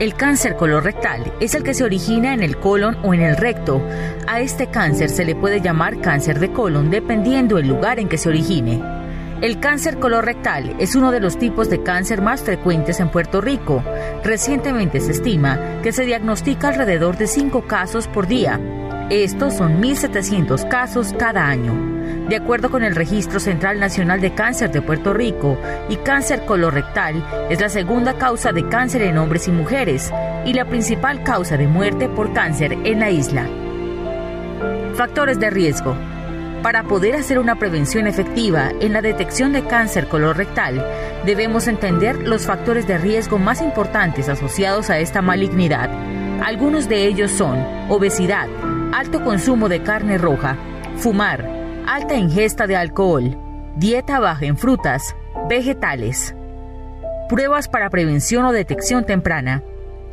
el cáncer colorectal es el que se origina en el colon o en el recto. A este cáncer se le puede llamar cáncer de colon dependiendo el lugar en que se origine. El cáncer colorectal es uno de los tipos de cáncer más frecuentes en Puerto Rico. Recientemente se estima que se diagnostica alrededor de 5 casos por día. Estos son 1.700 casos cada año. De acuerdo con el Registro Central Nacional de Cáncer de Puerto Rico, y cáncer colorectal es la segunda causa de cáncer en hombres y mujeres y la principal causa de muerte por cáncer en la isla. Factores de riesgo. Para poder hacer una prevención efectiva en la detección de cáncer colorectal, debemos entender los factores de riesgo más importantes asociados a esta malignidad. Algunos de ellos son obesidad, alto consumo de carne roja, fumar, alta ingesta de alcohol, dieta baja en frutas, vegetales. Pruebas para prevención o detección temprana.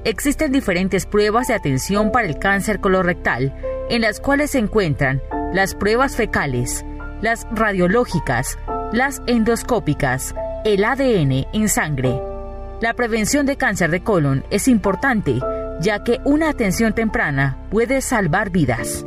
Existen diferentes pruebas de atención para el cáncer colorectal, en las cuales se encuentran las pruebas fecales, las radiológicas, las endoscópicas, el ADN en sangre. La prevención de cáncer de colon es importante, ya que una atención temprana puede salvar vidas.